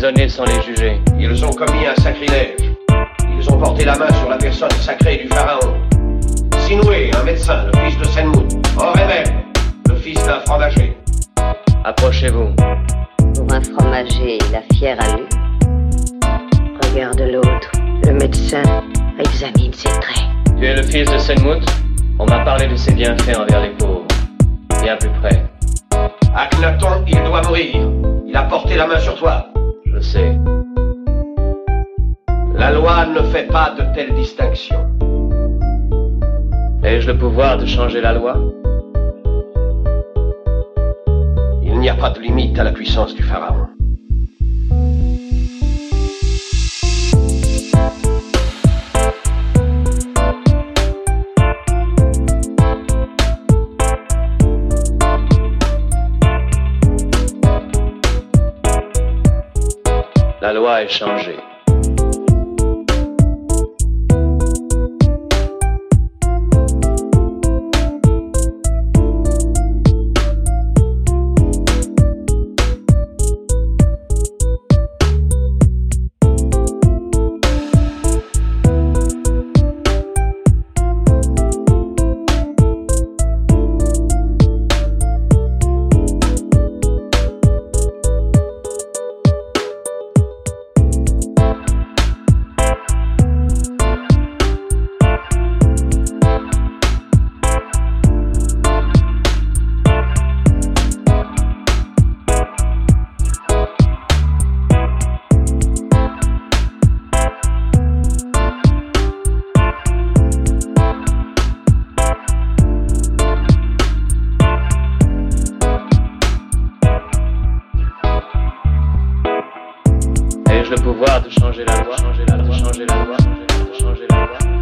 Ils ont commis un sacrilège. Ils ont porté la main sur la personne sacrée du pharaon. Sinoué, un médecin, le fils de Senmout. Oremel, le fils d'un fromager. Approchez-vous. Pour un fromager, la fière à lui. Regarde l'autre. Le médecin examine ses traits. Tu es le fils de Senmout? On m'a parlé de ses bienfaits envers les ne fait pas de telles distinctions. Ai-je le pouvoir de changer la loi? Il n'y a pas de limite à la puissance du pharaon. La loi est changée. Le pouvoir de changer la loi, changer la loi, changer la loi, changer la loi,